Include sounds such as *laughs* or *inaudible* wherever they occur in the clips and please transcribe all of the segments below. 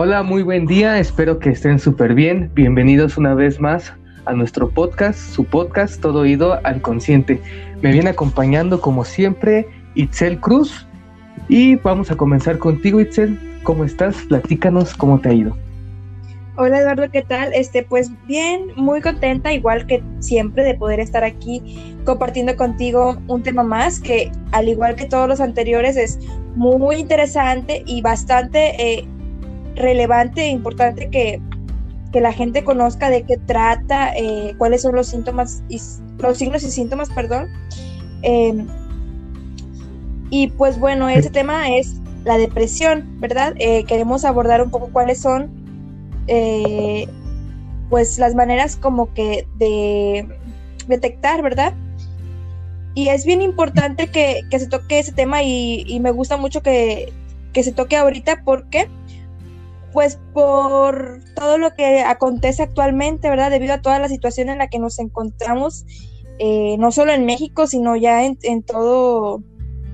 Hola, muy buen día, espero que estén súper bien. Bienvenidos una vez más a nuestro podcast, su podcast Todo Oído al Consciente. Me viene acompañando como siempre Itzel Cruz y vamos a comenzar contigo Itzel. ¿Cómo estás? Platícanos cómo te ha ido. Hola Eduardo, ¿qué tal? Este, pues bien, muy contenta, igual que siempre, de poder estar aquí compartiendo contigo un tema más que, al igual que todos los anteriores, es muy interesante y bastante eh, relevante e importante que, la gente conozca de qué trata, eh, cuáles son los síntomas, y, los signos y síntomas, perdón. Em, y pues bueno, ese tema es la depresión, ¿verdad? Eh, queremos abordar un poco cuáles son eh, pues las maneras como que de detectar, ¿verdad? Y es bien importante que, se toque ese tema y, me gusta mucho que, se toque ahorita porque pues por todo lo que acontece actualmente, ¿verdad? Debido a toda la situación en la que nos encontramos, eh, no solo en México, sino ya en, todo,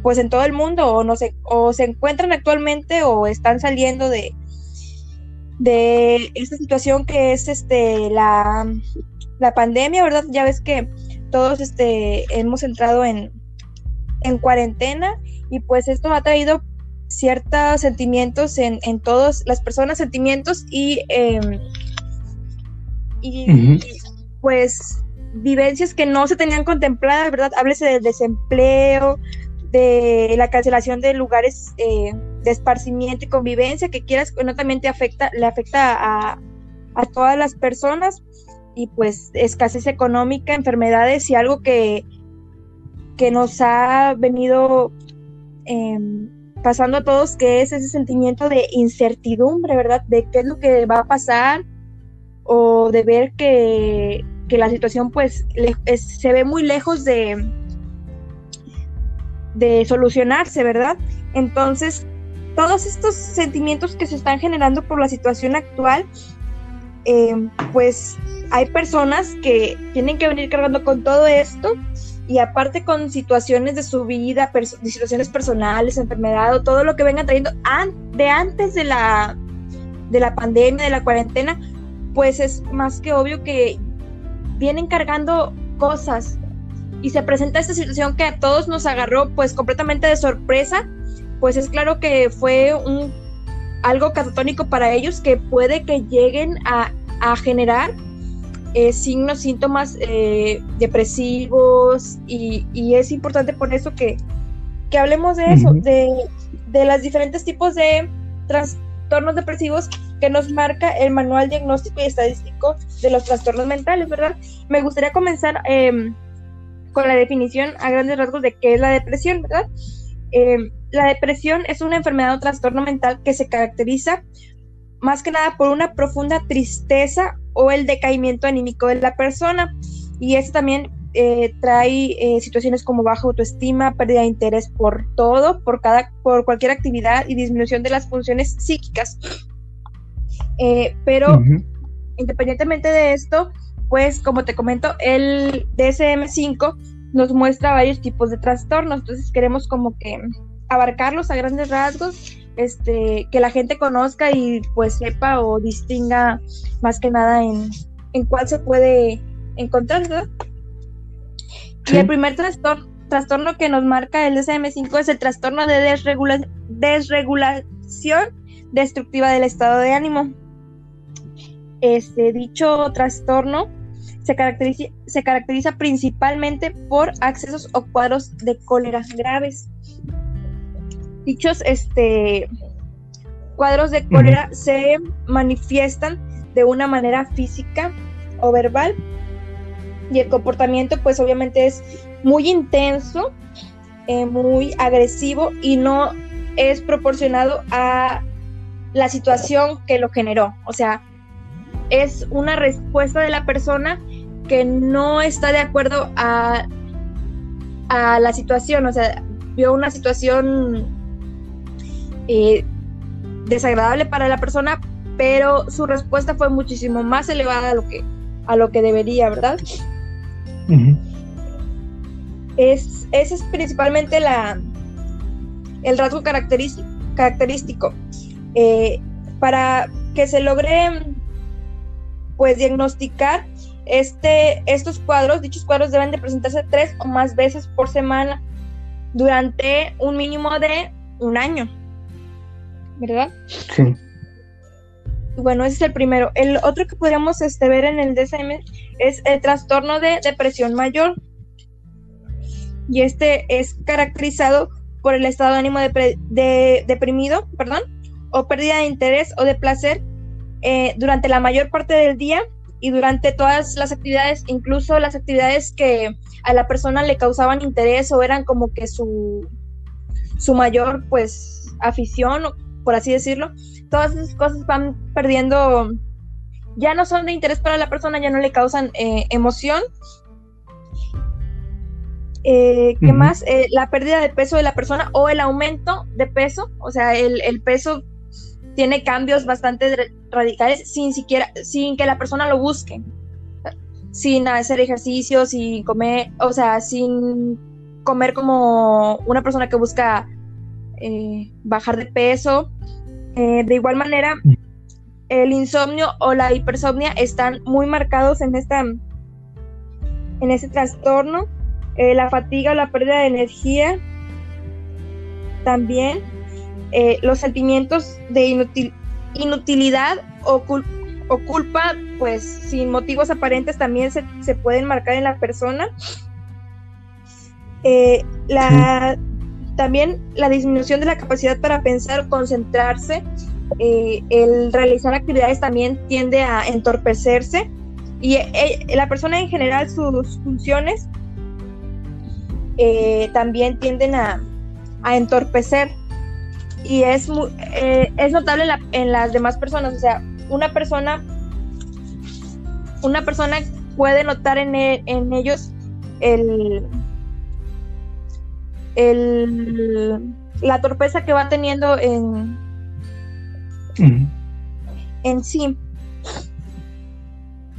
pues en todo el mundo, o, no sé, o se encuentran actualmente o están saliendo de, de esta situación que es este la, pandemia, ¿verdad? Ya ves que todos este, hemos entrado en, en cuarentena y pues esto ha traído ciertos sentimientos en, en todas las personas, sentimientos y, em, y, pues vivencias que no se tenían contempladas, ¿verdad? Háblese del desempleo, de la cancelación de lugares eh, de esparcimiento y convivencia que quieras que no también te afecta, le afecta a, todas las personas y pues escasez económica, enfermedades y algo que, que nos ha venido em, pasando a todos, que es ese sentimiento de incertidumbre, ¿verdad? De qué es lo que va a pasar o de ver que, que la situación pues se ve muy lejos de, de solucionarse, ¿verdad? Entonces, todos estos sentimientos que se están generando por la situación actual, eh, pues hay personas que tienen que venir cargando con todo esto y aparte con situaciones de su vida, situaciones personales, enfermedad o todo lo que vengan trayendo de antes de la, de la pandemia, de la cuarentena, pues es más que obvio que vienen cargando cosas. Y se presenta esta situación que a todos nos agarró pues completamente de sorpresa pues es claro que fue un, algo catatónico para ellos que puede que lleguen a, generar eh, signos, síntomas eh, depresivos y, es importante por eso que, hablemos de eso, de, de los diferentes tipos de trastornos depresivos que nos marca el manual diagnóstico y estadístico de los trastornos mentales, ¿verdad? Me gustaría comenzar em, con la definición a grandes rasgos de qué es la depresión, ¿verdad? Em, la depresión es una enfermedad o trastorno mental que se caracteriza más que nada por una profunda tristeza o el decaimiento anímico de la persona. Y esto también eh, trae eh, situaciones como baja autoestima, pérdida de interés por todo, por, cada, por cualquier actividad y disminución de las funciones psíquicas. Eh, pero independientemente de esto, pues como te comento, el DSM5 nos muestra varios tipos de trastornos, entonces queremos como que abarcarlos a grandes rasgos, este, que la gente conozca y pues sepa o distinga más que nada en, en cuál se puede encontrar, ¿verdad? Y el primer trastorno, trastorno que nos marca el DSM-5 es el trastorno de desregulación destructiva del estado de ánimo. Este dicho trastorno se caracteriza, se caracteriza principalmente por accesos o cuadros de cólera graves. Dichos este, cuadros de cólera se manifiestan de una manera física o verbal. Y el comportamiento pues obviamente es muy intenso, eh, muy agresivo y no es proporcionado a la situación que lo generó. O sea, es una respuesta de la persona que no está de acuerdo a, a la situación, o sea, vio una situación eh, desagradable para la persona, pero su respuesta fue muchísimo más elevada a lo que, a lo que debería, ¿verdad? es, ese es principalmente la, el rasgo característico. característico. Eh, para que se logre pues diagnosticar este, estos cuadros, dichos cuadros deben de presentarse tres o más veces por semana durante un mínimo de un año. ¿Verdad? Sí. Bueno, ese es el primero. El otro que podríamos este, ver en el DSM es el trastorno de depresión mayor. Y este es caracterizado por el estado de ánimo de, deprimido, perdón, o pérdida de interés o de placer eh, durante la mayor parte del día y durante todas las actividades, incluso las actividades que a la persona le causaban interés o eran como que su, su mayor pues afición, por así decirlo, todas esas cosas van perdiendo, ya no son de interés para la persona, ya no le causan eh, emoción. Eh, ¿Qué más? Eh, la pérdida de peso de la persona o el aumento de peso, o sea, el, el peso tiene cambios bastante radicales sin siquiera, sin que la persona lo busque, sin hacer ejercicio, sin comer, o sea, sin comer como una persona que busca eh, bajar de peso. Eh, de igual manera, el insomnio o la hipersomnia están muy marcados en esta en este trastorno. Eh, la fatiga o la pérdida de energía también los sentimientos de inutilidad o, culpa, pues sin motivos aparentes también se, pueden marcar en la persona. La, También la disminución de la capacidad para pensar, concentrarse, eh, el realizar actividades también tiende a entorpecerse y la persona en general sus funciones también tienden a, a entorpecer y es, eh, es notable en, las demás personas. O sea, una persona, una persona puede notar en, e, en ellos el, el, la torpeza que va teniendo en, en sí.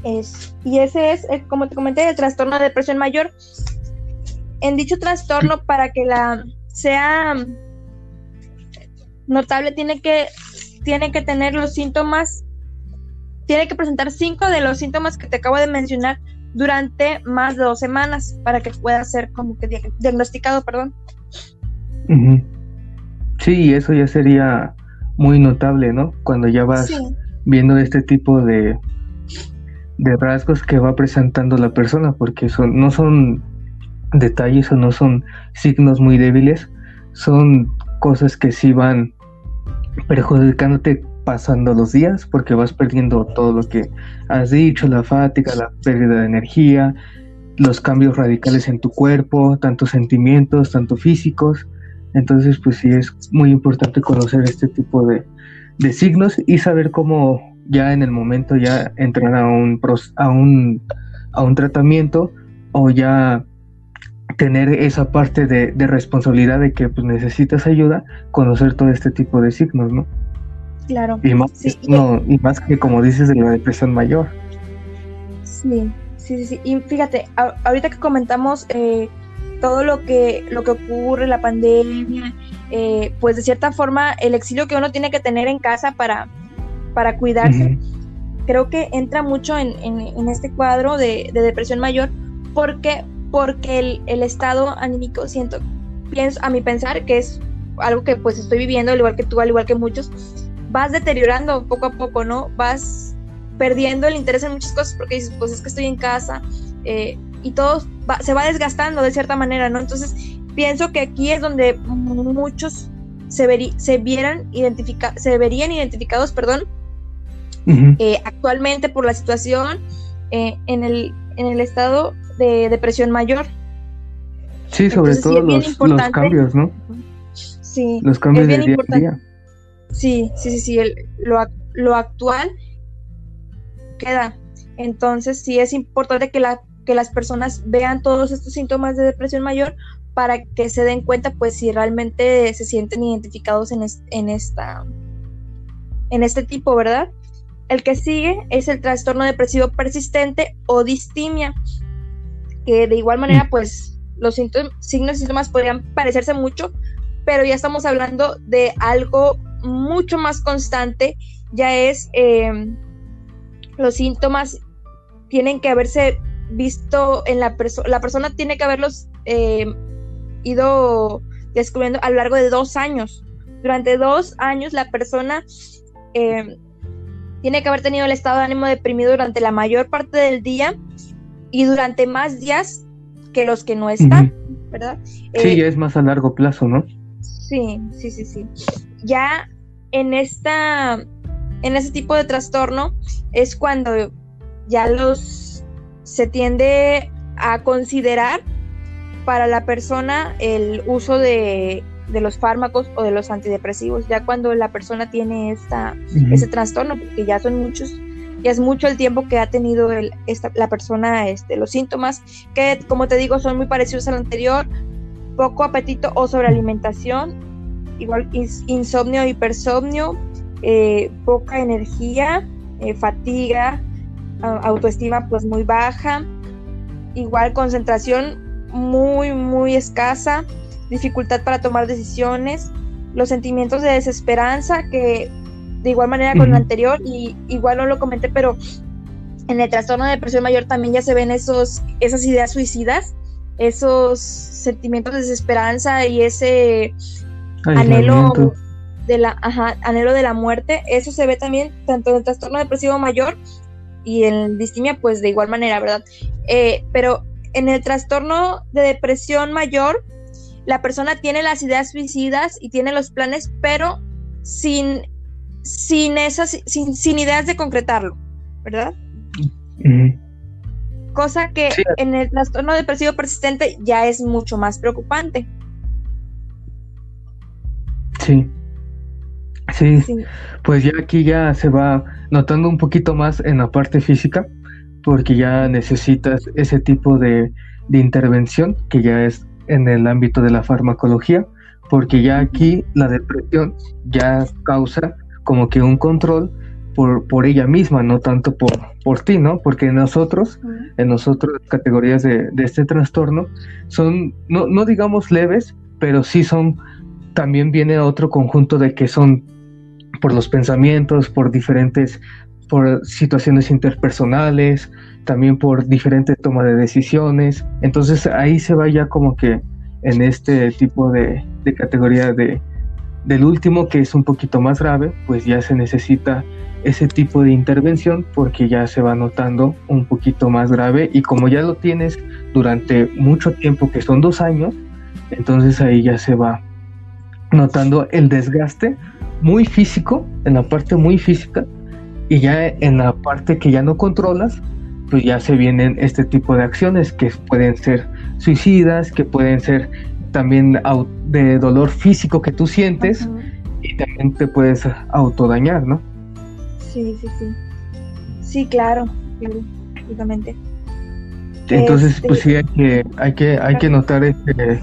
Es, y ese es, eh, como te comenté, el trastorno de depresión mayor. En dicho trastorno, para que la sea notable tiene que, tiene que tener los síntomas, tiene que presentar cinco de los síntomas que te acabo de mencionar durante más de dos semanas para que pueda ser como que diagnosticado, perdón. Sí, eso ya sería muy notable, ¿no? Cuando ya vas viendo este tipo de, de rasgos que va presentando la persona, porque son, no son detalles o no son signos muy débiles, son cosas que sí van perjudicándote pasando los días porque vas perdiendo todo lo que has dicho, la fatiga, la pérdida de energía, los cambios radicales en tu cuerpo, tanto sentimientos, tanto físicos. Entonces, pues sí es muy importante conocer este tipo de, de signos y saber cómo ya en el momento ya entrar a un, a un, a un tratamiento o ya tener esa parte de, responsabilidad de que pues, necesitas ayuda, conocer todo este tipo de signos, ¿no? Claro. Y más, y más que como dices de la depresión mayor. Sí, sí, sí. sí. Y fíjate, ahorita que comentamos eh, todo lo que, lo que ocurre, la pandemia, eh, pues de cierta forma el exilio que uno tiene que tener en casa para, para cuidarse, creo que entra mucho en, en, este cuadro de, de depresión mayor porque porque el, estado anímico siento, pienso, a mi pensar, que es algo que pues estoy viviendo, al igual que tú, al igual que muchos, vas deteriorando poco a poco, ¿no? Vas perdiendo el interés en muchas cosas porque dices, pues es que estoy en casa eh, y todo se va desgastando de cierta manera, ¿no? Entonces, pienso que aquí es donde muchos se, se vieran identifica se verían identificados, perdón, eh, actualmente por la situación eh, en, el, en el estado de depresión mayor. Sí, sobre todo los, cambios, ¿no? Sí, los cambios de día día. Sí, sí, sí, sí, lo, lo actual queda. Entonces, sí es importante que, la, que las personas vean todos estos síntomas de depresión mayor para que se den cuenta, pues, si realmente se sienten identificados en, en esta en este tipo, ¿verdad? El que sigue es el trastorno depresivo persistente o distimia que de igual manera, mm. pues los signos y síntomas podrían parecerse mucho, pero ya estamos hablando de algo mucho más constante ya es em, los síntomas tienen que haberse visto en la persona, la persona tiene que haberlos em, ido descubriendo a lo largo de dos años. Durante dos años la persona em, tiene que haber tenido el estado de ánimo deprimido durante la mayor parte del día y durante más días que los que no están, ¿verdad? Sí, eh, ya es más a largo plazo, ¿no? Sí, sí, sí, sí. Ya en esta, en ese tipo de trastorno es cuando ya los se tiende a considerar para la persona el uso de, los fármacos o de los antidepresivos, ya cuando la persona tiene esta, ese trastorno, porque ya son muchos, ya es mucho el tiempo que ha tenido el, esta, la persona este, los síntomas, que como te digo son muy parecidos al anterior, poco apetito o sobrealimentación, igual insomnio, hipersomnio, eh, poca energía, eh, fatiga, autoestima pues muy baja, igual concentración muy, muy escasa, dificultad para tomar decisiones, los sentimientos de desesperanza que de igual manera con el anterior y igual no lo comenté, pero en el trastorno de depresión mayor también ya se ven esos, esas ideas suicidas, esos sentimientos de desesperanza y ese anhelo de la anhelo de la muerte, eso se ve también tanto en el trastorno depresivo mayor y en distimia pues de igual manera, ¿verdad? Eh, pero en el trastorno de depresión mayor, la persona tiene las ideas suicidas y tiene los planes, pero sin, sin esas, sin, ideas de concretarlo, ¿verdad? Cosa que en el trastorno depresivo persistente ya es mucho más preocupante. Sí. Sí, pues ya aquí ya se va notando un poquito más en la parte física, porque ya necesitas ese tipo de, intervención que ya es en el ámbito de la farmacología, porque ya aquí la depresión ya causa como que un control por, por ella misma, no tanto por, por ti, ¿no? Porque nosotros, en nosotros categorías de, de, este trastorno, son, no, no digamos leves, pero sí son, también viene otro conjunto de que son por los pensamientos, por diferentes por situaciones interpersonales, también por diferente toma de decisiones. Entonces ahí se va ya como que en este tipo de, categoría de, del último, que es un poquito más grave, pues ya se necesita ese tipo de intervención porque ya se va notando un poquito más grave y como ya lo tienes durante mucho tiempo, que son dos años, entonces ahí ya se va notando el desgaste muy físico, en la parte muy física, y ya en la parte que ya no controlas, pues ya se vienen este tipo de acciones que pueden ser suicidas, que pueden ser también de dolor físico que tú sientes y también te puedes autodañar, ¿no? Sí, sí, sí. Sí, claro, absolutamente. Entonces, este pues sí hay que, hay que, hay que notar este,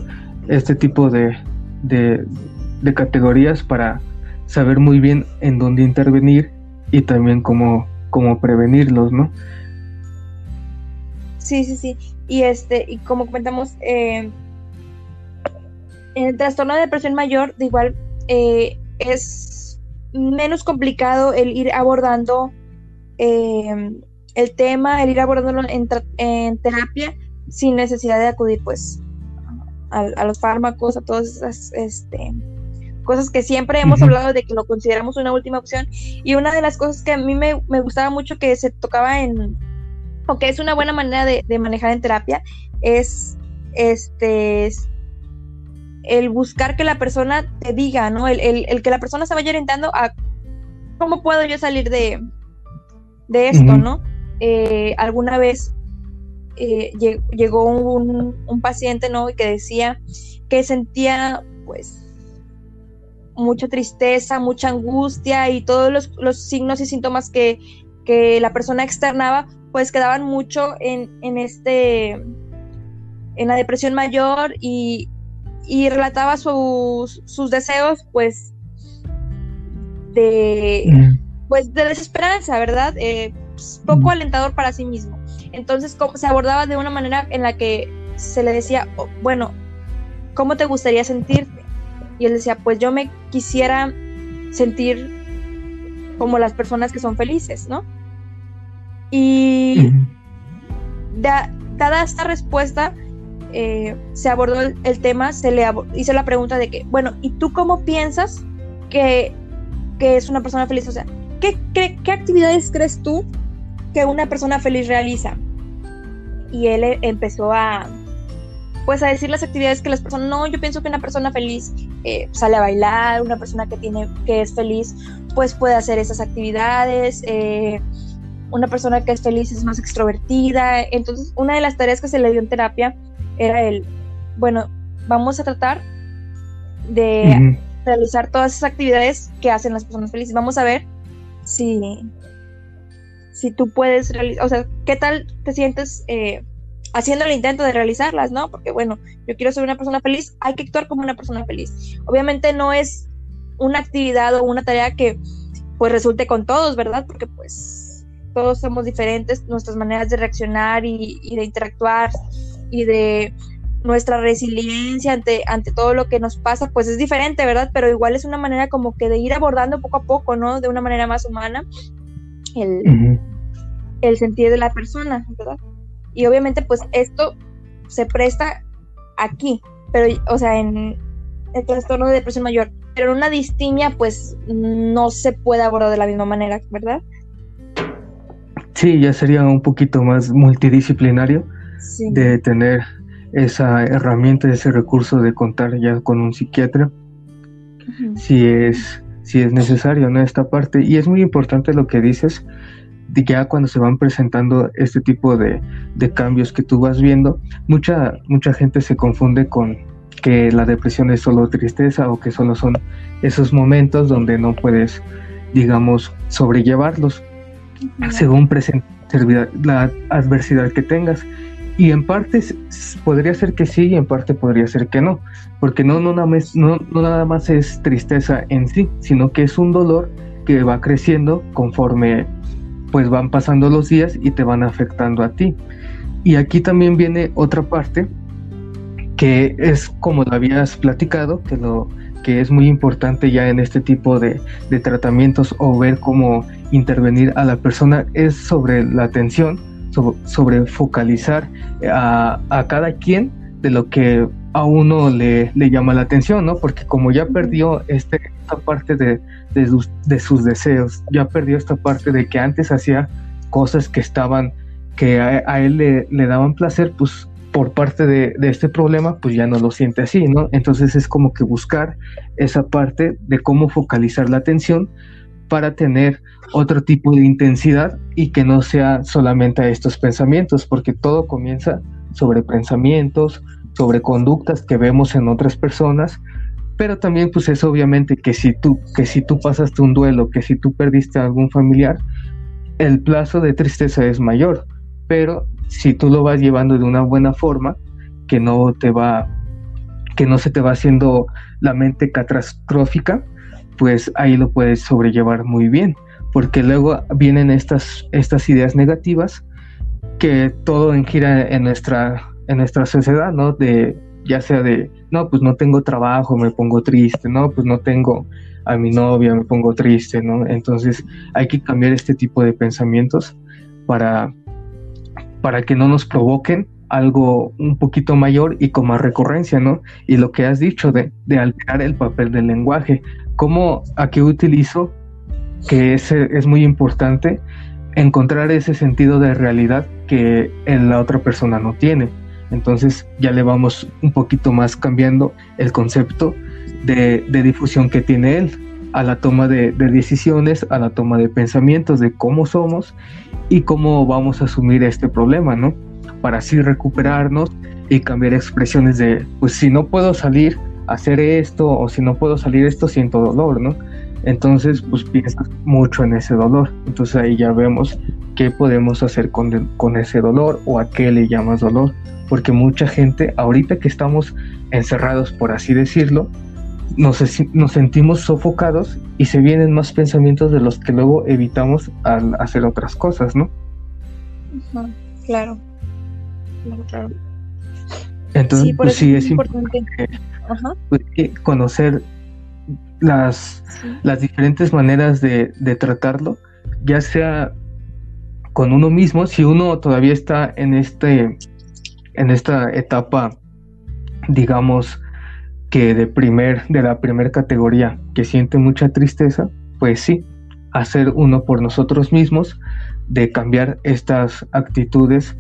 este tipo de, de, de categorías para saber muy bien en dónde intervenir y también cómo, cómo prevenirlos, ¿no? Sí, sí, sí. Y este, y como comentamos, eh, el trastorno de depresión mayor, de igual, eh, es menos complicado el ir abordando eh, el tema, el ir abordándolo en, en, terapia sin necesidad de acudir, pues, a, a los fármacos, a todas esas, este, cosas que siempre hemos hablado de que lo consideramos una última opción. Y una de las cosas que a mí me, gustaba mucho que se tocaba en, o que es una buena manera de, manejar en terapia, es este el buscar que la persona te diga, ¿no? El, que la persona se vaya orientando a cómo puedo yo salir de, de esto, ¿no? Eh, alguna vez eh, llegó un, un, paciente, ¿no? Que decía que sentía, pues, mucha tristeza, mucha angustia y todos los, signos y síntomas que, la persona externaba, pues quedaban mucho en, en, este en la depresión mayor y, y relataba sus, sus deseos pues de pues de desesperanza, ¿verdad? Eh, pues, poco alentador para sí mismo. Entonces se abordaba de una manera en la que se le decía, oh, bueno, ¿cómo te gustaría sentirte? Y él decía, pues yo me quisiera sentir como las personas que son felices, ¿no? Y dada esta respuesta, eh, se abordó el, tema, se le hizo la pregunta de que, bueno, ¿y tú cómo piensas que, es una persona feliz? O sea, ¿qué, qué, actividades crees tú que una persona feliz realiza? Y él eh, empezó a, pues a decir las actividades que las personas, no, yo pienso que una persona feliz eh, sale a bailar, una persona que tiene, que es feliz, pues puede hacer esas actividades, una persona que es feliz es más extrovertida, entonces una de las tareas que se le dio en terapia era el, bueno, vamos a tratar de realizar todas esas actividades que hacen las personas felices. Vamos a ver si, si tú puedes realizar, o sea, qué tal te sientes eh, haciendo el intento de realizarlas, ¿no? Porque bueno, yo quiero ser una persona feliz, hay que actuar como una persona feliz. Obviamente no es una actividad o una tarea que pues resulte con todos, ¿verdad? Porque pues todos somos diferentes, nuestras maneras de reaccionar y, y de interactuar y de nuestra resiliencia ante, ante todo lo que nos pasa, pues es diferente, ¿verdad? Pero igual es una manera como que de ir abordando poco a poco, ¿no? De una manera más humana el, el sentir de la persona, ¿verdad? Y obviamente pues esto se presta aquí, pero, o sea, en el trastorno de depresión mayor, pero en una distimia pues no se puede abordar de la misma manera, ¿verdad? Sí, ya sería un poquito más multidisciplinario de tener esa herramienta, ese recurso de contar ya con un psiquiatra, si, es, si es necesario, ¿no? Esta parte. Y es muy importante lo que dices, ya cuando se van presentando este tipo de, de cambios que tú vas viendo, mucha, mucha gente se confunde con que la depresión es solo tristeza o que solo son esos momentos donde no puedes, digamos, sobrellevarlos según presenta la adversidad que tengas. Y en parte podría ser que sí y en parte podría ser que no, porque no, no, nada más, no, no nada más es tristeza en sí, sino que es un dolor que va creciendo conforme pues van pasando los días y te van afectando a ti. Y aquí también viene otra parte que es como lo habías platicado, que lo que es muy importante ya en este tipo de, de tratamientos o ver cómo intervenir a la persona es sobre la atención sobre, focalizar a, a, cada quien de lo que a uno le, le, llama la atención, ¿no? Porque como ya perdió este, esta parte de, de, sus, de sus deseos, ya perdió esta parte de que antes hacía cosas que estaban, que a, él le, le, daban placer, pues por parte de, de, este problema, pues ya no lo siente así, ¿no? Entonces es como que buscar esa parte de cómo focalizar la atención para tener otro tipo de intensidad y que no sea solamente a estos pensamientos, porque todo comienza sobre pensamientos, sobre conductas que vemos en otras personas, pero también pues es obviamente que si tú que si tú pasaste un duelo, que si tú perdiste a algún familiar, el plazo de tristeza es mayor, pero si tú lo vas llevando de una buena forma, que no te va que no se te va haciendo la mente catastrófica, pues ahí lo puedes sobrellevar muy bien, porque luego vienen estas, estas ideas negativas que todo gira en nuestra, en nuestra sociedad, ¿no? De, ya sea de, no, pues no tengo trabajo, me pongo triste, no, pues no tengo a mi novia, me pongo triste, ¿no? Entonces hay que cambiar este tipo de pensamientos para, para que no nos provoquen algo un poquito mayor y con más recurrencia, ¿no? Y lo que has dicho de, de alterar el papel del lenguaje, cómo aquí utilizo que es, es muy importante encontrar ese sentido de realidad que la otra persona no tiene. Entonces ya le vamos un poquito más cambiando el concepto de, difusión que tiene él a la toma de, decisiones, a la toma de pensamientos de cómo somos y cómo vamos a asumir este problema, ¿no? Para así recuperarnos y cambiar expresiones de, pues si no puedo salir hacer esto o si no puedo salir esto siento dolor, ¿no? Entonces, pues piensas mucho en ese dolor. Entonces ahí ya vemos qué podemos hacer con, con ese dolor o a qué le llamas dolor. Porque mucha gente, ahorita que estamos encerrados, por así decirlo, nos, nos sentimos sofocados y se vienen más pensamientos de los que luego evitamos al hacer otras cosas, ¿no? claro. Claro, claro. Entonces, sí, pues sí, es importante, pues, conocer las, las diferentes maneras de, de tratarlo, ya sea con uno mismo, si uno todavía está en este en esta etapa, digamos que de primer, de la primera categoría, que siente mucha tristeza, pues sí, hacer uno por nosotros mismos, de cambiar estas actitudes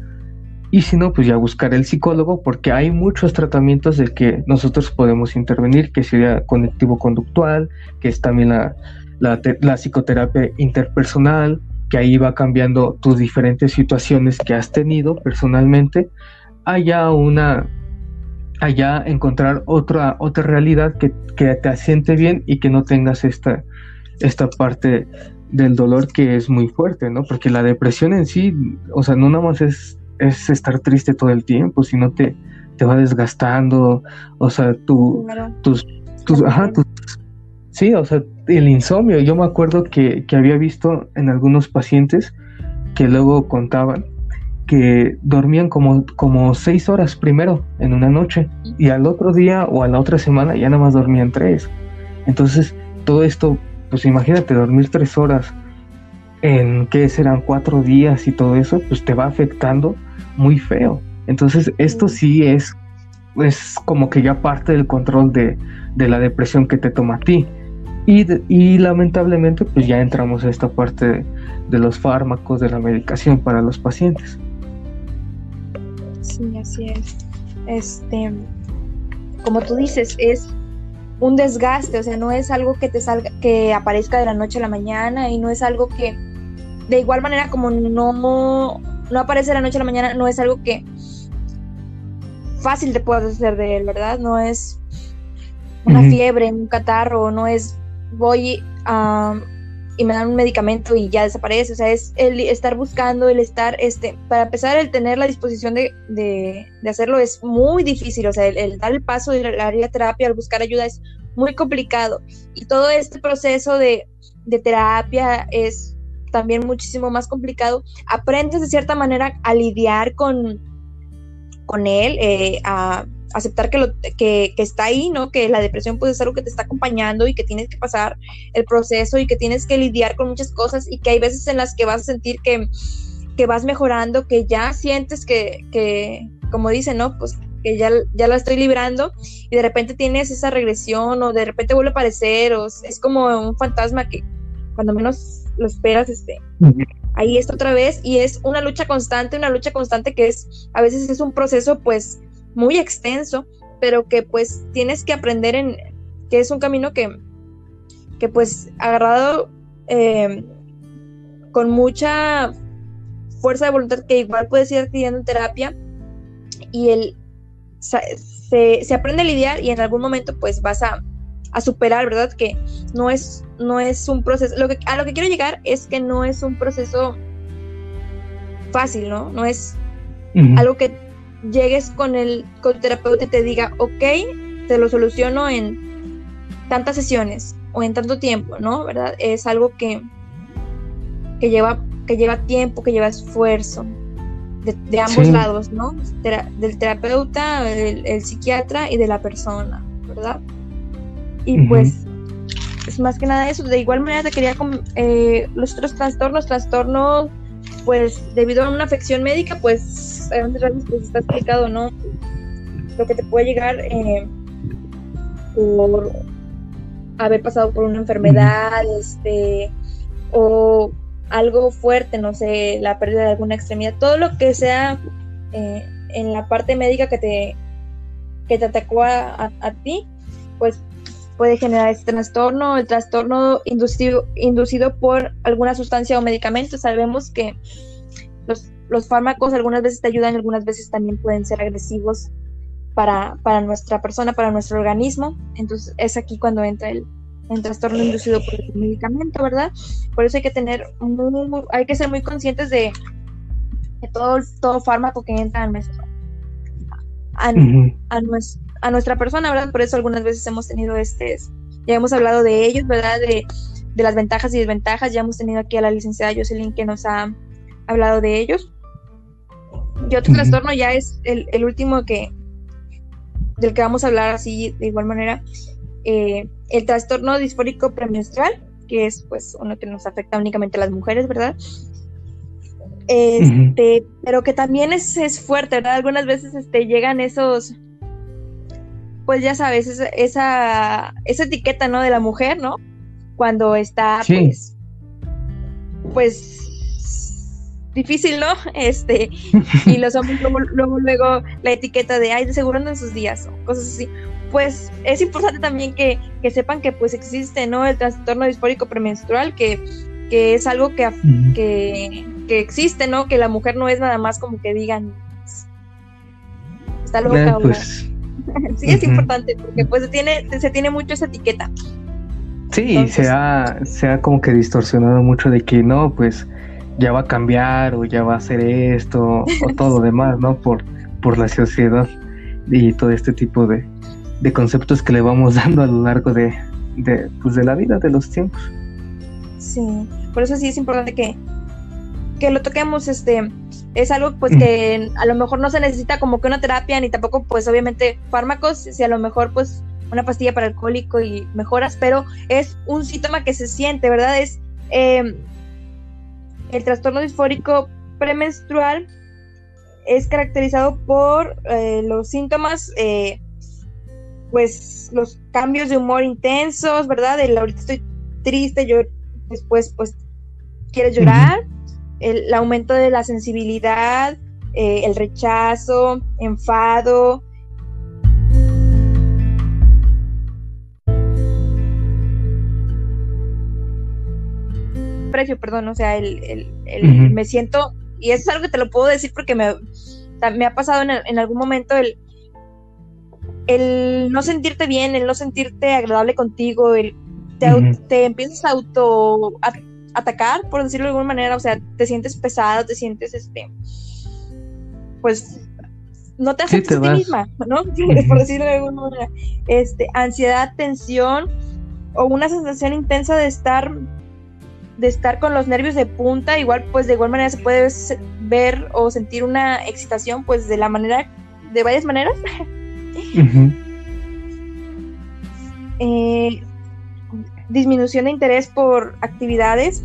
y si no, pues ya buscar el psicólogo porque hay muchos tratamientos de que nosotros podemos intervenir, que sería conectivo conductual, que es también la, la, psicoterapia interpersonal, que ahí va cambiando tus diferentes situaciones que has tenido personalmente, allá una allá encontrar otra otra realidad que, que, te asiente bien y que no tengas esta esta parte del dolor que es muy fuerte, ¿no? Porque la depresión en sí, o sea, no nada más es es estar triste todo el tiempo, si no te, te va desgastando, o sea, tu, tus, tus, ajá, tus, sí, o sea, el insomnio, yo me acuerdo que, que había visto en algunos pacientes que luego contaban que dormían como, como seis horas primero en una noche y al otro día o a la otra semana ya nada más dormían tres. Entonces, todo esto, pues imagínate dormir tres horas en que serán cuatro días y todo eso, pues te va afectando muy feo. Entonces, esto sí es, es como que ya parte del control de, la depresión que te toma a ti. Y, y, lamentablemente, pues ya entramos a esta parte de, los fármacos, de la medicación para los pacientes. Sí, así es. Este, como tú dices, es un desgaste, o sea, no es algo que te salga, que aparezca de la noche a la mañana y no es algo que, de igual manera como no no aparece de la noche a la mañana, no es algo que fácil te puedas hacer de él, ¿verdad? No es una fiebre, un catarro, no es voy y me dan un medicamento y ya desaparece, o sea, es el estar buscando, el estar, este, para empezar, el tener la disposición de, de, hacerlo es muy difícil, o sea, el, dar el paso de la, la terapia, al buscar ayuda es muy complicado. Y todo este proceso de, de terapia es también muchísimo más complicado, aprendes de cierta manera a lidiar con, con él, eh, a aceptar que, lo, que, está ahí, ¿no? Que la depresión puede ser algo que te está acompañando y que tienes que pasar el proceso y que tienes que lidiar con muchas cosas y que hay veces en las que vas a sentir que, que vas mejorando, que ya sientes que, que como dicen, ¿no? Pues que ya, ya la estoy librando y de repente tienes esa regresión o de repente vuelve a aparecer o es como un fantasma que cuando menos lo esperas, este, ahí está otra vez y es una lucha constante, una lucha constante que es, a veces es un proceso pues muy extenso, pero que pues tienes que aprender en, que es un camino que, que pues agarrado eh, con mucha fuerza de voluntad que igual puedes ir adquiriendo en terapia y el se, se aprende a lidiar y en algún momento pues vas a, a superar, ¿verdad? Que no es, no es un proceso, lo que, a lo que quiero llegar es que no es un proceso fácil, ¿no? No es algo que llegues con el, con terapeuta y te diga, ok, te lo soluciono en tantas sesiones o en tanto tiempo, ¿no? ¿Verdad? Es algo que, que, lleva, que lleva tiempo, que lleva esfuerzo. De, ambos lados, ¿no? del terapeuta, el psiquiatra y de la persona, ¿verdad? Y pues es más que nada eso. De igual manera te quería eh, los otros trastornos, trastornos, pues debido a una afección médica, pues a pues está explicado, ¿no? Lo que te puede llegar eh, por haber pasado por una enfermedad, este, o algo fuerte, no sé, la pérdida de alguna extremidad, todo lo que sea eh, en la parte médica que te, que te atacó a, a ti, pues puede generar este trastorno, el trastorno inducido, inducido por alguna sustancia o medicamento. Sabemos que los, los fármacos algunas veces te ayudan, algunas veces también pueden ser agresivos para, para nuestra persona, para nuestro organismo. Entonces es aquí cuando entra el, el trastorno inducido por el medicamento, ¿verdad? Por eso hay que tener, hay que ser muy conscientes de, de todo, todo fármaco que entra a nuestro, a, nuestro a nuestra persona, ¿verdad? Por eso algunas veces hemos tenido este, ya hemos hablado de ellos, ¿verdad? De, las ventajas y desventajas, ya hemos tenido aquí a la licenciada Jocelyn que nos ha hablado de ellos. Y otro trastorno ya es el, último que del que vamos a hablar así de igual manera, eh, el trastorno disfórico premenstrual, que es pues uno que nos afecta únicamente a las mujeres, ¿verdad? Este, pero que también es, es, fuerte, ¿verdad? Algunas veces este, llegan esos, pues ya sabes, esa, esa, etiqueta, ¿no? De la mujer, ¿no? Cuando está, pues, pues difícil, ¿no? *laughs* Este, y los hombres luego, luego, la etiqueta de, ay, de seguro en sus días, o cosas así. Pues es importante también que, que, sepan que pues existe, ¿no? El trastorno disfórico premenstrual, que, que es algo que, que, que, existe, ¿no? Que la mujer no es nada más como que digan, está loca pues, *laughs* sí, es importante, porque pues se tiene, se tiene mucho esa etiqueta. Sí, se, ha, se ha como que distorsionado mucho de que no, pues ya va a cambiar o ya va a hacer esto o *laughs* todo demás, ¿no? Por, por la sociedad y todo este tipo de, de conceptos que le vamos *laughs* dando a lo largo de, de, pues de la vida, de los tiempos. Sí, por eso sí es importante que, que lo toquemos, este, es algo pues que a lo mejor no se necesita como que una terapia ni tampoco pues obviamente fármacos, si a lo mejor pues una pastilla para alcohólico y mejoras, pero es un síntoma que se siente, ¿verdad? Es eh, el trastorno disfórico premenstrual es caracterizado por eh, los síntomas, eh, pues los cambios de humor intensos, ¿verdad? El ahorita estoy triste, yo después pues quieres llorar, el, aumento de la sensibilidad, eh, el rechazo, enfado, precio, perdón, o sea, el, me siento, y eso es algo que te lo puedo decir porque me, me ha pasado en, algún momento el, el no sentirte bien, el no sentirte agradable contigo, el te, empiezas a auto atacar, por decirlo de alguna manera, o sea, te sientes pesado, te sientes este pues no te aceptas a ti misma, ¿no? *laughs* por decirlo de alguna manera. Este, ansiedad, tensión o una sensación intensa de estar de estar con los nervios de punta, igual pues de igual manera se puede ver o sentir una excitación pues de la manera, de varias maneras. Eh, disminución de interés por actividades,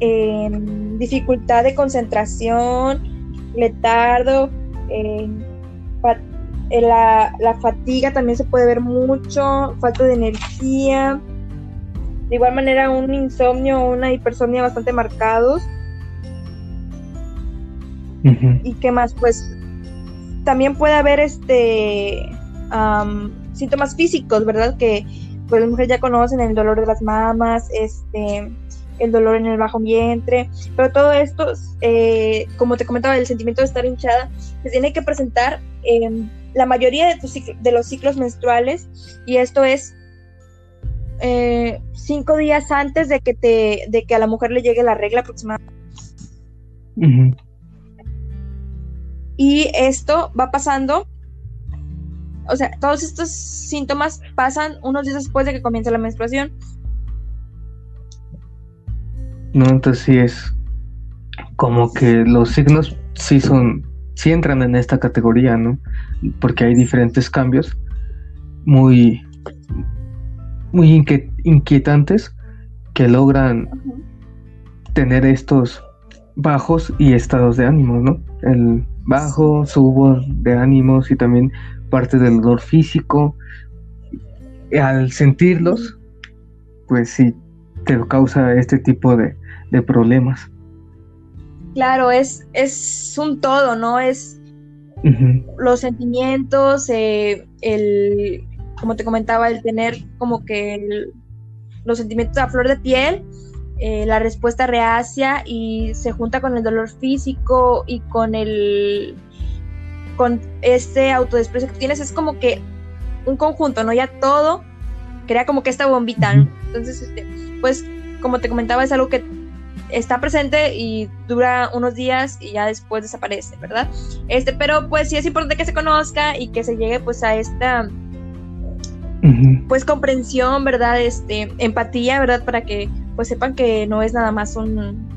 em, dificultad de concentración, letardo, em, eh, la, la fatiga también se puede ver mucho, falta de energía, de igual manera un insomnio o una hipersomnia bastante marcados. ¿Y qué más? Pues también puede haber este síntomas físicos, ¿verdad? Que pues las mujeres ya conocen el dolor de las mamas, este, el dolor en el bajo vientre, pero todo esto, eh, como te comentaba, el sentimiento de estar hinchada, se tiene que presentar en la mayoría de, tus, de los ciclos menstruales y esto es eh, cinco días antes de que te, de que a la mujer le llegue la regla aproximadamente. Y esto va pasando, o sea, todos estos síntomas pasan unos días después de que comience la menstruación. No, entonces sí es como que los signos sí son, sí entran en esta categoría, ¿no? Porque hay diferentes cambios muy, muy inquietantes que logran tener estos bajos y estados de ánimo, ¿no? El bajo, subo de ánimos y también parte del dolor físico. Al sentirlos, pues sí, te causa este tipo de, problemas. Claro, es, es un todo, ¿no? Es los sentimientos, eh, el, como te comentaba, el tener como que los sentimientos a flor de piel, eh, la respuesta reacia y se junta con el dolor físico y con el con este autodesprecio que tienes, es como que un conjunto, ¿no? Ya todo crea como que esta bombita, Entonces, este, pues, como te comentaba, es algo que está presente y dura unos días y ya después desaparece, ¿verdad? Este, pero pues sí es importante que se conozca y que se llegue pues a esta pues comprensión, ¿verdad? Este, empatía, ¿verdad? Para que pues sepan que no es nada más un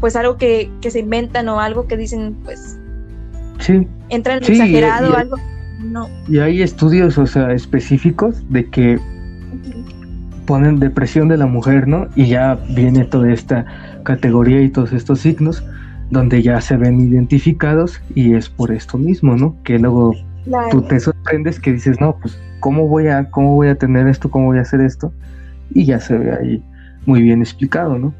pues algo que, se inventan o algo que dicen pues sí. entra en exagerado o algo. no. Y hay estudios, o sea, específicos de que ponen depresión de la mujer, ¿no? Y ya viene toda esta categoría y todos estos signos donde ya se ven identificados y es por esto mismo, ¿no? Que luego tú te sorprendes que dices, no, pues, ¿cómo voy a, cómo voy a tener esto? ¿Cómo voy a hacer esto? Y ya se ve ahí muy bien explicado, ¿no?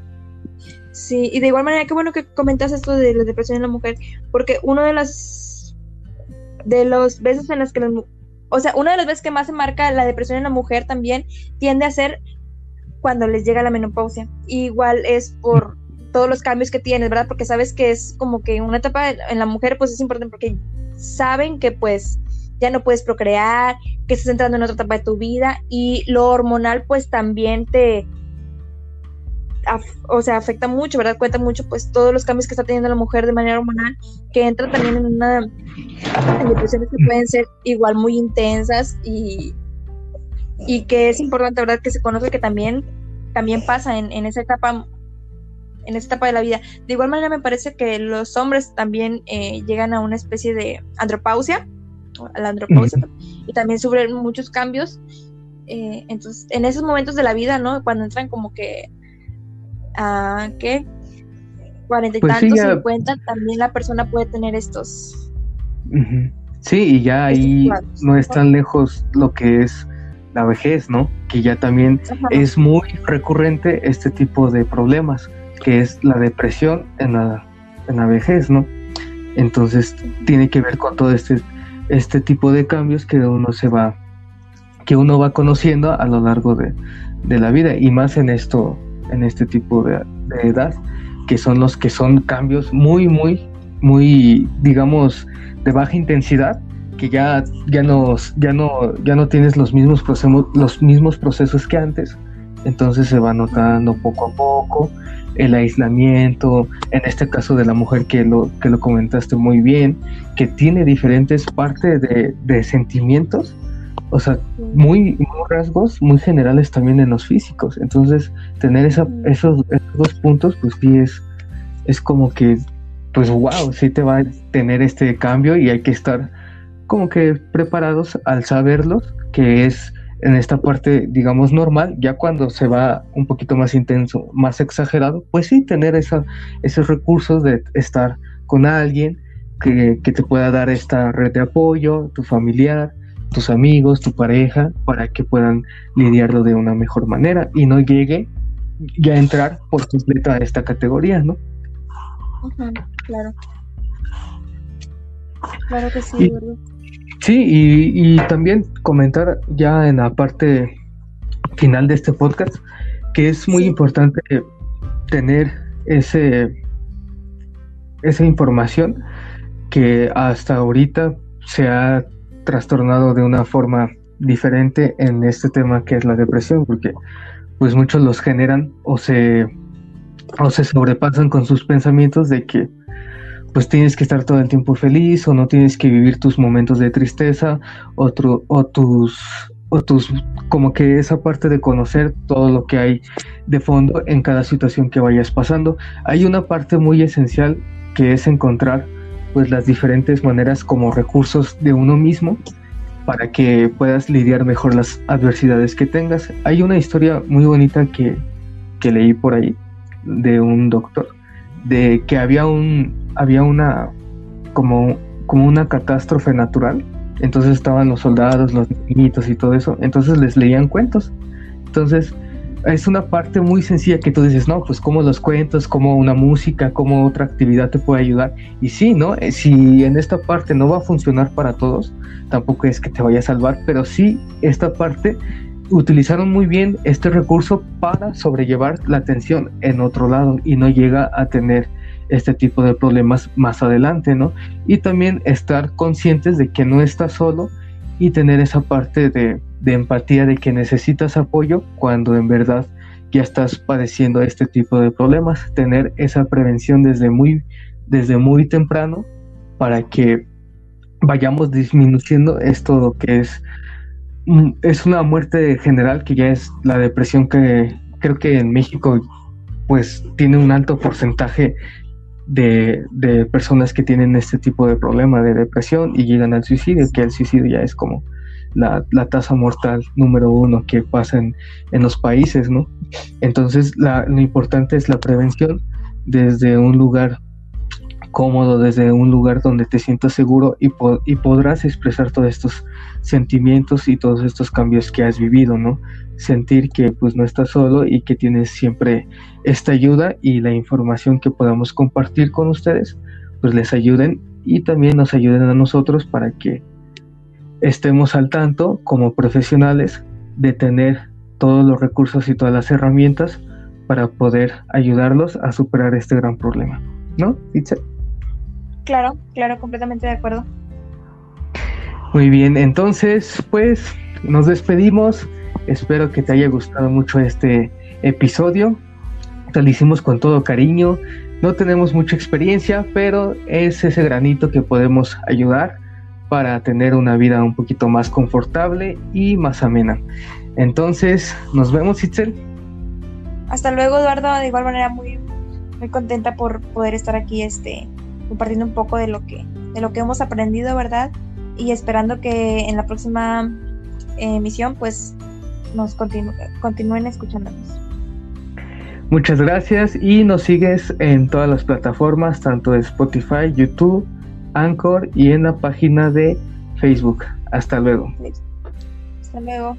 Sí, y de igual manera, qué bueno que comentas esto de la depresión en la mujer, porque uno de las de los veces en las que las o sea, una de las veces que más se marca la depresión en la mujer también tiende a ser cuando les llega la menopausia. igual es por todos los cambios que tienes, ¿verdad? Porque sabes que es como que una etapa en la mujer pues es importante porque saben que pues ya no puedes procrear, que estás entrando en otra etapa de tu vida y lo hormonal pues también te, o sea, afecta mucho, ¿verdad? Cuenta mucho pues todos los cambios que está teniendo la mujer de manera hormonal, que entra también en una en depresiones que pueden ser igual muy intensas y, y que es importante, ¿verdad? Que se conozca que también, también pasa en, en esa etapa en esa etapa de la vida. De igual manera me parece que los hombres también eh, llegan a una especie de andropausia, a la andropausia, y también sufren muchos cambios. Eh, entonces, en esos momentos de la vida, ¿no? Cuando entran como que a qué cuarenta y pues tantos, cincuenta, también la persona puede tener estos. Sí, y ya ahí no es tan lejos lo que es la vejez, ¿no? Que ya también es muy recurrente este tipo de problemas, que es la depresión en la, en la vejez, ¿no? Entonces tiene que ver con todo este, este tipo de cambios que uno se va, que uno va conociendo a lo largo de, de la vida, y más en esto, en este tipo de, edad, que son los que son cambios muy, muy, muy, digamos, de baja intensidad, que ya, ya, no, ya, no, ya no tienes los mismos, procesos, los mismos procesos que antes, entonces se va notando poco a poco el aislamiento, en este caso de la mujer que lo, que lo comentaste muy bien, que tiene diferentes partes de, de sentimientos o sea, muy, rasgos muy generales también en los físicos. Entonces, tener esa, esos, dos puntos, pues sí es, es como que, pues wow, sí te va a tener este cambio y hay que estar como que preparados al saberlos, que es en esta parte, digamos, normal, ya cuando se va un poquito más intenso, más exagerado, pues sí, tener esa, esos recursos de estar con alguien que, que te pueda dar esta red de apoyo, tu familiar, tus amigos, tu pareja, para que puedan lidiarlo de una mejor manera y no llegue ya a entrar por completo a esta categoría, ¿no? claro. Claro que sí, y, Sí, y, y, también comentar ya en la parte final de este podcast que es muy importante tener ese esa información que hasta ahorita se ha trastornado de una forma diferente en este tema que es la depresión, porque pues muchos los generan o se o se sobrepasan con sus pensamientos de que pues tienes que estar todo el tiempo feliz o no tienes que vivir tus momentos de tristeza otro, o tus o tus como que esa parte de conocer todo lo que hay de fondo en cada situación que vayas pasando. Hay una parte muy esencial que es encontrar pues las diferentes maneras como recursos de uno mismo para que puedas lidiar mejor las adversidades que tengas. Hay una historia muy bonita que, que leí por ahí de un doctor, de que había un, había una, como, como una catástrofe natural, entonces estaban los soldados, los niñitos y todo eso, entonces les leían cuentos. Entonces, es una parte muy sencilla que tú dices, no, pues como los cuentos, como una música, como otra actividad te puede ayudar. Y sí, ¿no? Eh, si en esta parte no va a funcionar para todos, tampoco es que te vaya a salvar, pero sí, esta parte utilizaron muy bien este recurso para sobrellevar la atención en otro lado y no llega a tener este tipo de problemas más adelante, ¿no? Y también estar conscientes de que no estás solo y tener esa parte de empatía de que necesitas apoyo cuando en verdad ya estás padeciendo este tipo de problemas, tener esa prevención desde muy, desde muy temprano para que vayamos disminuyendo esto que es, mm, es una muerte general que ya es la depresión que creo que en México pues tiene un alto porcentaje de, de, personas que tienen este tipo de problema de depresión y llegan al suicidio, que el suicidio ya es como la, tasa mortal número uno que pasa en, en los países, ¿no? Entonces la, lo importante es la prevención desde un lugar cómodo, desde un lugar donde te sientas seguro y, y podrás expresar todos estos sentimientos y todos estos cambios que has vivido, ¿no? Sentir que pues no estás solo y que tienes siempre esta ayuda y la información que podamos compartir con ustedes, pues les ayuden y también nos ayuden a nosotros para que estemos al tanto como profesionales de tener todos los recursos y todas las herramientas para poder ayudarlos a superar este gran problema. ¿No, Itzel? Claro, claro, completamente de acuerdo. Muy bien, entonces, pues nos despedimos. Espero que te haya gustado mucho este episodio. Lo hicimos con todo cariño. No tenemos mucha experiencia, pero es ese granito que podemos ayudar para tener una vida un poquito más confortable y más amena. Entonces, nos vemos, Itzel. Hasta luego, Eduardo. De igual manera, muy, muy contenta por poder estar aquí este, compartiendo un poco de lo que, de lo que hemos aprendido, ¿verdad? Y esperando que en la próxima emisión, pues, nos continúen escuchándonos. Muchas gracias y nos sigues en todas las plataformas, tanto de Spotify, YouTube, Anchor y en la página de Facebook. Hasta luego. Hasta luego.